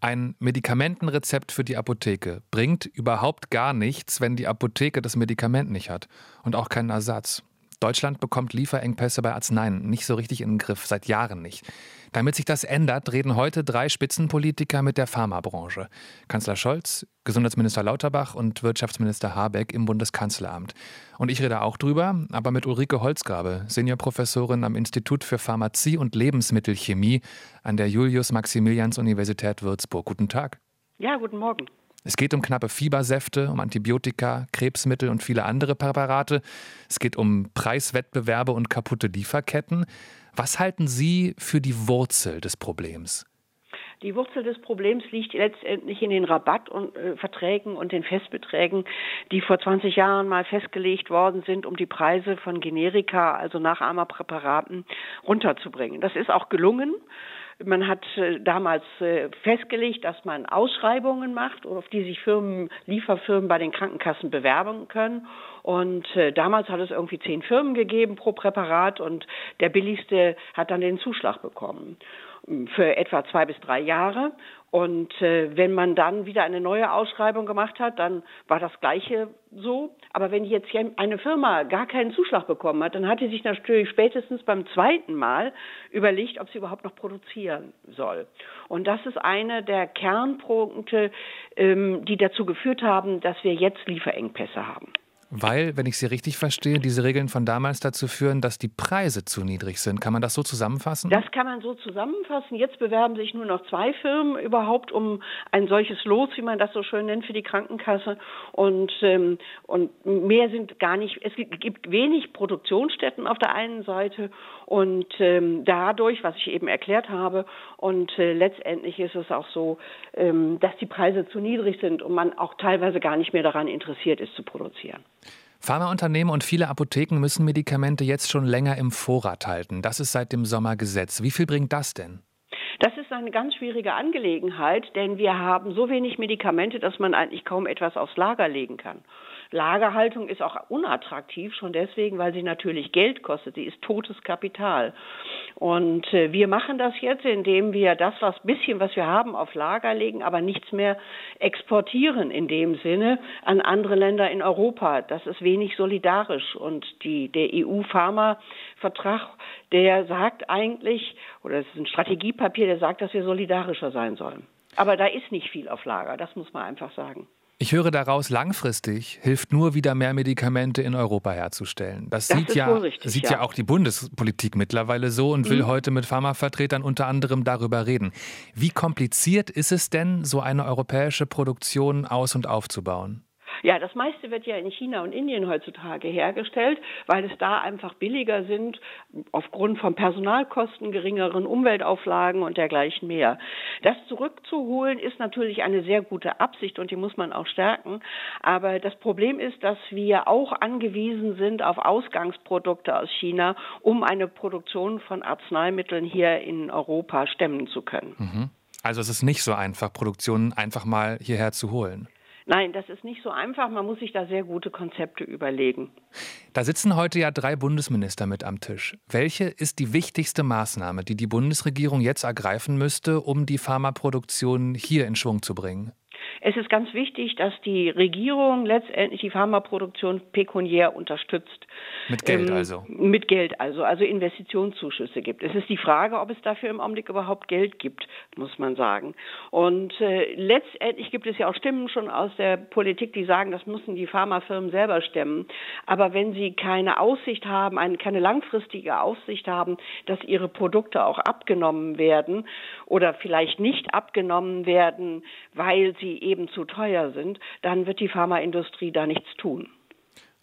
Ein Medikamentenrezept für die Apotheke bringt überhaupt gar nichts, wenn die Apotheke das Medikament nicht hat und auch keinen Ersatz. Deutschland bekommt Lieferengpässe bei Arzneien nicht so richtig in den Griff, seit Jahren nicht. Damit sich das ändert, reden heute drei Spitzenpolitiker mit der Pharmabranche. Kanzler Scholz, Gesundheitsminister Lauterbach und Wirtschaftsminister Habeck im Bundeskanzleramt. Und ich rede auch drüber, aber mit Ulrike Holzgrabe, Seniorprofessorin am Institut für Pharmazie und Lebensmittelchemie an der Julius-Maximilians-Universität Würzburg. Guten Tag. Ja, guten Morgen. Es geht um knappe Fiebersäfte, um Antibiotika, Krebsmittel und viele andere Präparate. Es geht um Preiswettbewerbe und kaputte Lieferketten. Was halten Sie für die Wurzel des Problems? Die Wurzel des Problems liegt letztendlich in den Rabattverträgen und, äh, und den Festbeträgen, die vor 20 Jahren mal festgelegt worden sind, um die Preise von Generika, also Nachahmerpräparaten, runterzubringen. Das ist auch gelungen. Man hat äh, damals äh, festgelegt, dass man Ausschreibungen macht, auf die sich Firmen, Lieferfirmen bei den Krankenkassen bewerben können. Und äh, damals hat es irgendwie zehn Firmen gegeben pro Präparat und der billigste hat dann den Zuschlag bekommen für etwa zwei bis drei Jahre. Und äh, wenn man dann wieder eine neue Ausschreibung gemacht hat, dann war das Gleiche so. Aber wenn jetzt eine Firma gar keinen Zuschlag bekommen hat, dann hat sie sich natürlich spätestens beim zweiten Mal überlegt, ob sie überhaupt noch produzieren soll. Und das ist eine der Kernpunkte, ähm, die dazu geführt haben, dass wir jetzt Lieferengpässe haben. Weil, wenn ich Sie richtig verstehe, diese Regeln von damals dazu führen, dass die Preise zu niedrig sind. Kann man das so zusammenfassen? Das kann man so zusammenfassen. Jetzt bewerben sich nur noch zwei Firmen überhaupt um ein solches Los, wie man das so schön nennt, für die Krankenkasse. Und, ähm, und mehr sind gar nicht, es gibt wenig Produktionsstätten auf der einen Seite und ähm, dadurch, was ich eben erklärt habe, und äh, letztendlich ist es auch so, ähm, dass die Preise zu niedrig sind und man auch teilweise gar nicht mehr daran interessiert ist zu produzieren. Pharmaunternehmen und viele Apotheken müssen Medikamente jetzt schon länger im Vorrat halten. Das ist seit dem Sommer Gesetz. Wie viel bringt das denn? Das ist eine ganz schwierige Angelegenheit, denn wir haben so wenig Medikamente, dass man eigentlich kaum etwas aufs Lager legen kann. Lagerhaltung ist auch unattraktiv, schon deswegen, weil sie natürlich Geld kostet. Sie ist totes Kapital. Und äh, wir machen das jetzt, indem wir das, was bisschen, was wir haben, auf Lager legen, aber nichts mehr exportieren in dem Sinne an andere Länder in Europa. Das ist wenig solidarisch. Und die, der EU-Pharma-Vertrag, der sagt eigentlich, oder es ist ein Strategiepapier, der sagt, dass wir solidarischer sein sollen. Aber da ist nicht viel auf Lager, das muss man einfach sagen. Ich höre daraus, langfristig hilft nur wieder mehr Medikamente in Europa herzustellen. Das, das sieht, ja, richtig, sieht ja. ja. auch die Bundespolitik mittlerweile so und will mhm. heute mit Pharmavertretern unter anderem darüber reden. Wie kompliziert ist es denn, so eine europäische Produktion aus- und aufzubauen? Ja, das meiste wird ja in China und Indien heutzutage hergestellt, weil es da einfach billiger sind, aufgrund von Personalkosten, geringeren Umweltauflagen und dergleichen mehr. Das zurückzuholen ist natürlich eine sehr gute Absicht und die muss man auch stärken. Aber das Problem ist, dass wir auch angewiesen sind auf Ausgangsprodukte aus China, um eine Produktion von Arzneimitteln hier in Europa stemmen zu können. Mhm. Also es ist nicht so einfach, Produktionen einfach mal hierher zu holen. Nein, das ist nicht so einfach. Man muss sich da sehr gute Konzepte überlegen. Da sitzen heute ja drei Bundesminister mit am Tisch. Welche ist die wichtigste Maßnahme, die die Bundesregierung jetzt ergreifen müsste, um die Pharmaproduktion hier in Schwung zu bringen? Es ist ganz wichtig, dass die Regierung letztendlich die Pharmaproduktion pekuniär unterstützt. Mit Geld ähm, also? Mit Geld also, also Investitionszuschüsse gibt. Es ist die Frage, ob es dafür im Augenblick überhaupt Geld gibt, muss man sagen. Und äh, letztendlich gibt es ja auch Stimmen schon aus der Politik, die sagen, das müssen die Pharmafirmen selber stemmen. Aber wenn sie keine Aussicht haben, eine, keine langfristige Aussicht haben, dass ihre Produkte auch abgenommen werden oder vielleicht nicht abgenommen werden, weil sie eben zu teuer sind, dann wird die Pharmaindustrie da nichts tun.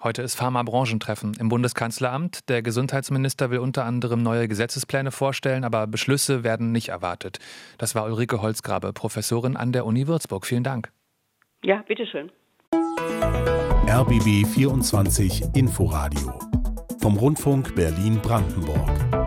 Heute ist Pharma-Branchentreffen im Bundeskanzleramt. Der Gesundheitsminister will unter anderem neue Gesetzespläne vorstellen, aber Beschlüsse werden nicht erwartet. Das war Ulrike Holzgrabe, Professorin an der Uni Würzburg. Vielen Dank. Ja, bitteschön. RBB 24 Inforadio vom Rundfunk Berlin-Brandenburg.